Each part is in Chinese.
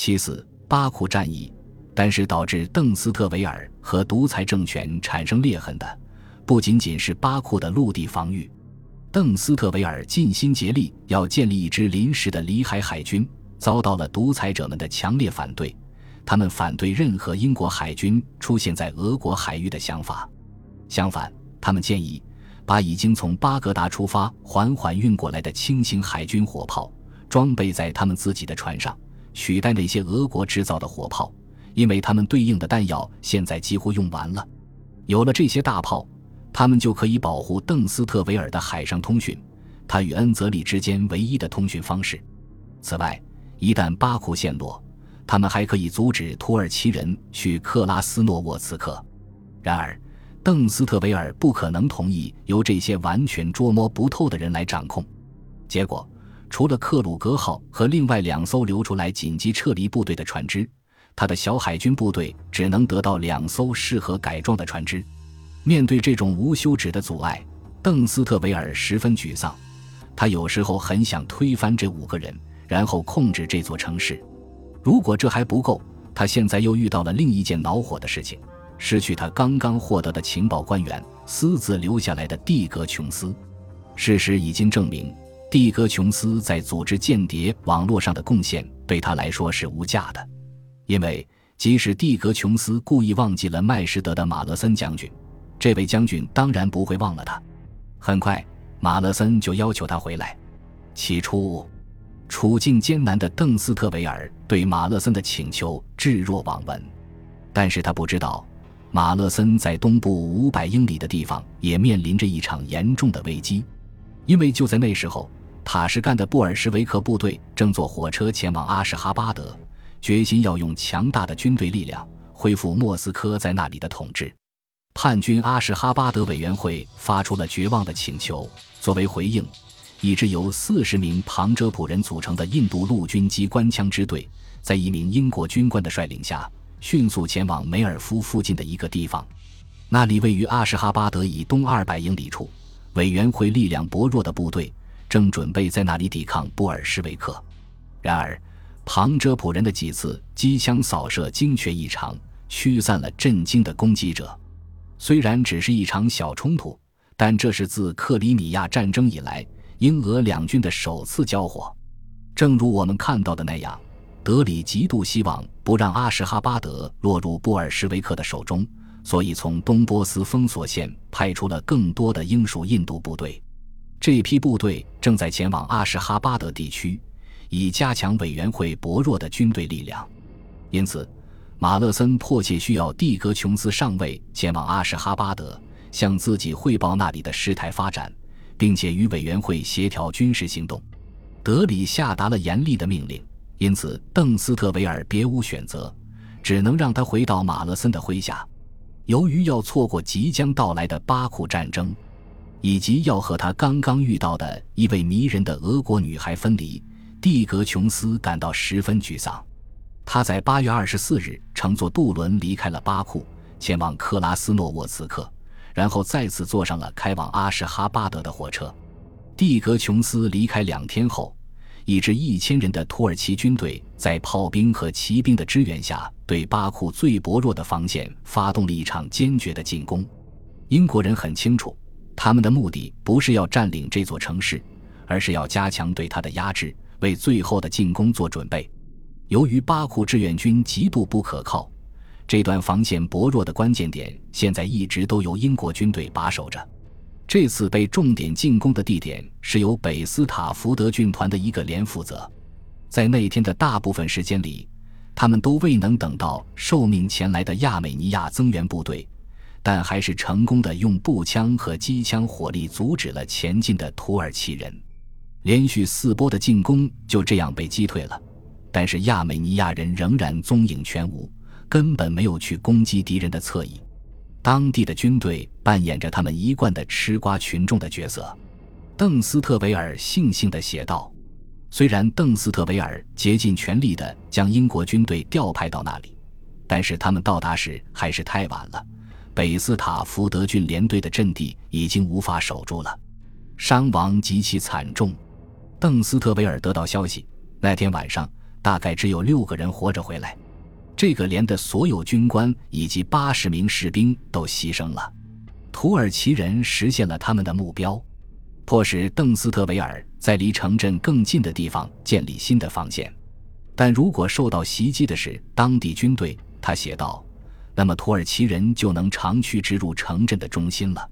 其次，巴库战役，但是导致邓斯特维尔和独裁政权产生裂痕的，不仅仅是巴库的陆地防御。邓斯特维尔尽心竭力要建立一支临时的里海海军，遭到了独裁者们的强烈反对。他们反对任何英国海军出现在俄国海域的想法。相反，他们建议把已经从巴格达出发、缓缓运过来的轻型海军火炮装备在他们自己的船上，取代那些俄国制造的火炮，因为他们对应的弹药现在几乎用完了。有了这些大炮。他们就可以保护邓斯特维尔的海上通讯，他与恩泽里之间唯一的通讯方式。此外，一旦巴库陷落，他们还可以阻止土耳其人去克拉斯诺沃茨克。然而，邓斯特维尔不可能同意由这些完全捉摸不透的人来掌控。结果，除了克鲁格号和另外两艘流出来紧急撤离部队的船只，他的小海军部队只能得到两艘适合改装的船只。面对这种无休止的阻碍，邓斯特维尔十分沮丧。他有时候很想推翻这五个人，然后控制这座城市。如果这还不够，他现在又遇到了另一件恼火的事情：失去他刚刚获得的情报官员私自留下来的蒂格琼斯。事实已经证明，蒂格琼斯在组织间谍网络上的贡献对他来说是无价的，因为即使蒂格琼斯故意忘记了麦什德的马勒森将军。这位将军当然不会忘了他。很快，马勒森就要求他回来。起初，处境艰难的邓斯特维尔对马勒森的请求置若罔闻，但是他不知道，马勒森在东部五百英里的地方也面临着一场严重的危机，因为就在那时候，塔什干的布尔什维克部队正坐火车前往阿什哈巴德，决心要用强大的军队力量恢复莫斯科在那里的统治。叛军阿什哈巴德委员会发出了绝望的请求。作为回应，一支由四十名旁遮普人组成的印度陆军机关枪支队，在一名英国军官的率领下，迅速前往梅尔夫附近的一个地方。那里位于阿什哈巴德以东二百英里处。委员会力量薄弱的部队正准备在那里抵抗布尔什维克。然而，旁遮普人的几次机枪扫射精确异常，驱散了震惊的攻击者。虽然只是一场小冲突，但这是自克里米亚战争以来英俄两军的首次交火。正如我们看到的那样，德里极度希望不让阿什哈巴德落入布尔什维克的手中，所以从东波斯封锁线派出了更多的英属印度部队。这批部队正在前往阿什哈巴德地区，以加强委员会薄弱的军队力量。因此。马勒森迫切需要蒂格琼斯上尉前往阿什哈巴德，向自己汇报那里的事态发展，并且与委员会协调军事行动。德里下达了严厉的命令，因此邓斯特维尔别无选择，只能让他回到马勒森的麾下。由于要错过即将到来的巴库战争，以及要和他刚刚遇到的一位迷人的俄国女孩分离，蒂格琼斯感到十分沮丧。他在八月二十四日乘坐渡轮离开了巴库，前往克拉斯诺沃茨克，然后再次坐上了开往阿什哈巴德的火车。蒂格琼斯离开两天后，一支一千人的土耳其军队在炮兵和骑兵的支援下，对巴库最薄弱的防线发动了一场坚决的进攻。英国人很清楚，他们的目的不是要占领这座城市，而是要加强对他的压制，为最后的进攻做准备。由于巴库志愿军极度不可靠，这段防线薄弱的关键点现在一直都由英国军队把守着。这次被重点进攻的地点是由北斯塔福德军团的一个连负责。在那天的大部分时间里，他们都未能等到受命前来的亚美尼亚增援部队，但还是成功的用步枪和机枪火力阻止了前进的土耳其人。连续四波的进攻就这样被击退了。但是亚美尼亚人仍然踪影全无，根本没有去攻击敌人的侧翼。当地的军队扮演着他们一贯的吃瓜群众的角色。邓斯特维尔悻悻地写道：“虽然邓斯特维尔竭尽全力地将英国军队调派到那里，但是他们到达时还是太晚了。北斯塔福德郡联队的阵地已经无法守住了，伤亡极其惨重。”邓斯特维尔得到消息，那天晚上。大概只有六个人活着回来。这个连的所有军官以及八十名士兵都牺牲了。土耳其人实现了他们的目标，迫使邓斯特维尔在离城镇更近的地方建立新的防线。但如果受到袭击的是当地军队，他写道，那么土耳其人就能长驱直入城镇的中心了。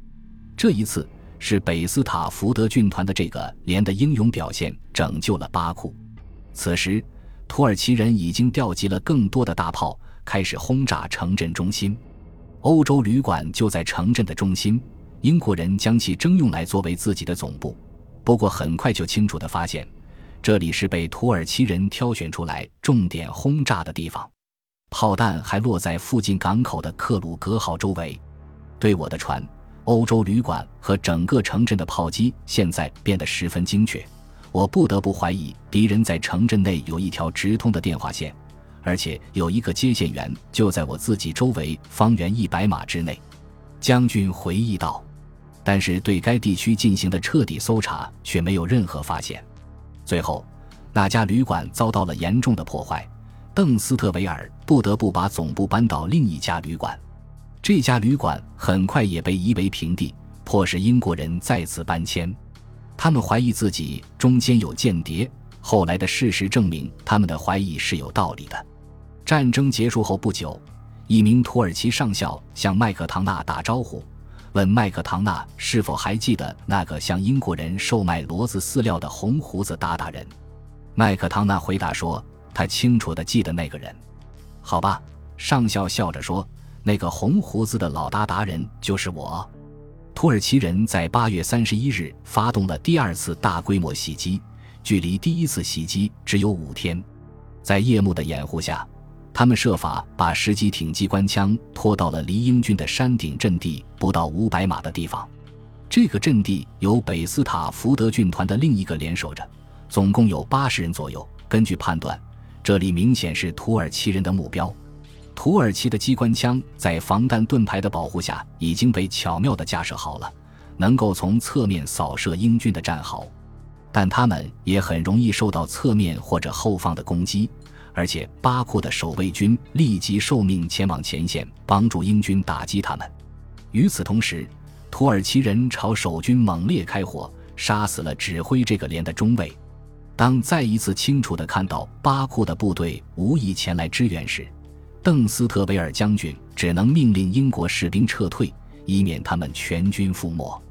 这一次是北斯塔福德军团的这个连的英勇表现拯救了巴库。此时。土耳其人已经调集了更多的大炮，开始轰炸城镇中心。欧洲旅馆就在城镇的中心，英国人将其征用来作为自己的总部。不过，很快就清楚地发现，这里是被土耳其人挑选出来重点轰炸的地方。炮弹还落在附近港口的克鲁格号周围。对我的船、欧洲旅馆和整个城镇的炮击，现在变得十分精确。我不得不怀疑，敌人在城镇内有一条直通的电话线，而且有一个接线员就在我自己周围方圆一百码之内。将军回忆道：“但是对该地区进行的彻底搜查却没有任何发现。最后，那家旅馆遭到了严重的破坏，邓斯特维尔不得不把总部搬到另一家旅馆。这家旅馆很快也被夷为平地，迫使英国人再次搬迁。”他们怀疑自己中间有间谍，后来的事实证明他们的怀疑是有道理的。战争结束后不久，一名土耳其上校向麦克唐纳打招呼，问麦克唐纳是否还记得那个向英国人售卖骡子饲料的红胡子达达人。麦克唐纳回答说：“他清楚地记得那个人。”好吧，上校笑着说：“那个红胡子的老达达人就是我。”土耳其人在八月三十一日发动了第二次大规模袭击，距离第一次袭击只有五天。在夜幕的掩护下，他们设法把十几挺机关枪拖到了离英军的山顶阵地不到五百码的地方。这个阵地由北斯塔福德军团的另一个连守着，总共有八十人左右。根据判断，这里明显是土耳其人的目标。土耳其的机关枪在防弹盾牌的保护下已经被巧妙地架设好了，能够从侧面扫射英军的战壕，但他们也很容易受到侧面或者后方的攻击。而且巴库的守卫军立即受命前往前线，帮助英军打击他们。与此同时，土耳其人朝守军猛烈开火，杀死了指挥这个连的中尉。当再一次清楚地看到巴库的部队无意前来支援时，邓斯特维尔将军只能命令英国士兵撤退，以免他们全军覆没。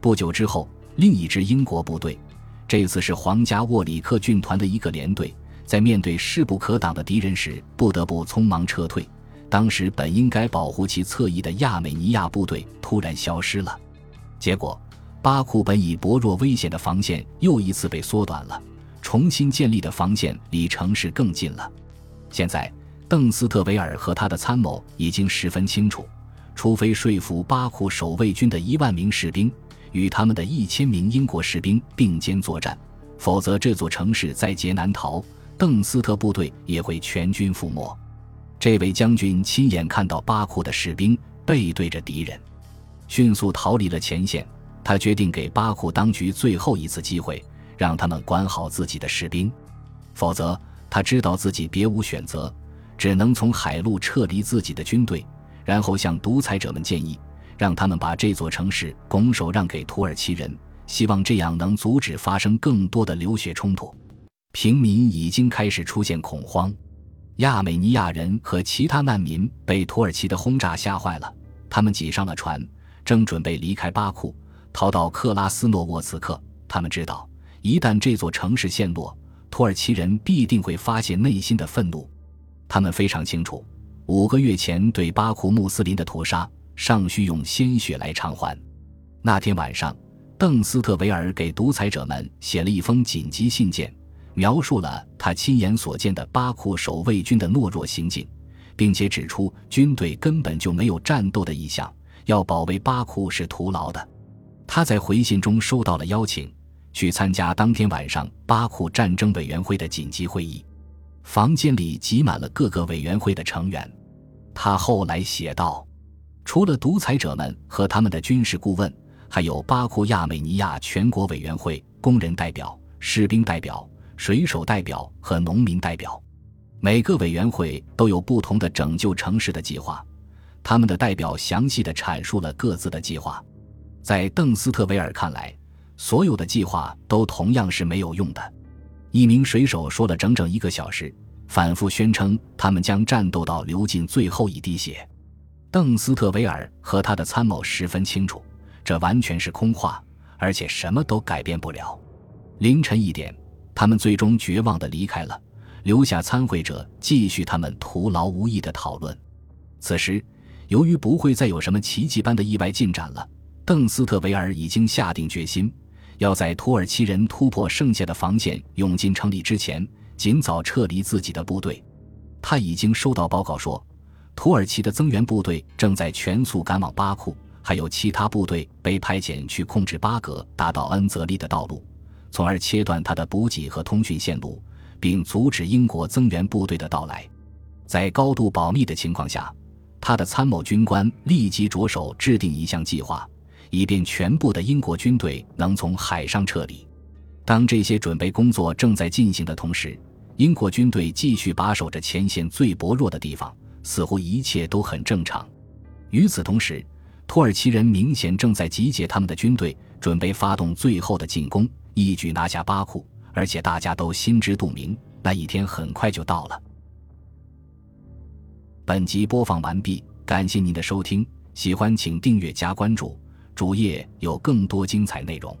不久之后，另一支英国部队，这次是皇家沃里克军团的一个连队，在面对势不可挡的敌人时，不得不匆忙撤退。当时本应该保护其侧翼的亚美尼亚部队突然消失了，结果巴库本已薄弱危险的防线又一次被缩短了，重新建立的防线离城市更近了。现在。邓斯特维尔和他的参谋已经十分清楚，除非说服巴库守卫军的一万名士兵与他们的一千名英国士兵并肩作战，否则这座城市在劫难逃，邓斯特部队也会全军覆没。这位将军亲眼看到巴库的士兵背对着敌人，迅速逃离了前线。他决定给巴库当局最后一次机会，让他们管好自己的士兵，否则他知道自己别无选择。只能从海路撤离自己的军队，然后向独裁者们建议，让他们把这座城市拱手让给土耳其人，希望这样能阻止发生更多的流血冲突。平民已经开始出现恐慌，亚美尼亚人和其他难民被土耳其的轰炸吓坏了，他们挤上了船，正准备离开巴库，逃到克拉斯诺沃茨克。他们知道，一旦这座城市陷落，土耳其人必定会发泄内心的愤怒。他们非常清楚，五个月前对巴库穆斯林的屠杀尚需用鲜血来偿还。那天晚上，邓斯特维尔给独裁者们写了一封紧急信件，描述了他亲眼所见的巴库守卫军的懦弱行径，并且指出军队根本就没有战斗的意向，要保卫巴库是徒劳的。他在回信中收到了邀请，去参加当天晚上巴库战争委员会的紧急会议。房间里挤满了各个委员会的成员。他后来写道：“除了独裁者们和他们的军事顾问，还有巴库亚美尼亚全国委员会、工人代表、士兵代表、水手代表和农民代表。每个委员会都有不同的拯救城市的计划，他们的代表详细的阐述了各自的计划。在邓斯特维尔看来，所有的计划都同样是没有用的。一名水手说了整整一个小时，反复宣称他们将战斗到流尽最后一滴血。邓斯特维尔和他的参谋十分清楚，这完全是空话，而且什么都改变不了。凌晨一点，他们最终绝望地离开了。留下参会者继续他们徒劳无益的讨论。此时，由于不会再有什么奇迹般的意外进展了，邓斯特维尔已经下定决心，要在土耳其人突破剩下的防线涌进城里之前，尽早撤离自己的部队。他已经收到报告说，土耳其的增援部队正在全速赶往巴库，还有其他部队被派遣去控制巴格达到恩泽利的道路，从而切断他的补给和通讯线路。并阻止英国增援部队的到来，在高度保密的情况下，他的参谋军官立即着手制定一项计划，以便全部的英国军队能从海上撤离。当这些准备工作正在进行的同时，英国军队继续把守着前线最薄弱的地方，似乎一切都很正常。与此同时，土耳其人明显正在集结他们的军队，准备发动最后的进攻，一举拿下巴库。而且大家都心知肚明，那一天很快就到了。本集播放完毕，感谢您的收听，喜欢请订阅加关注，主页有更多精彩内容。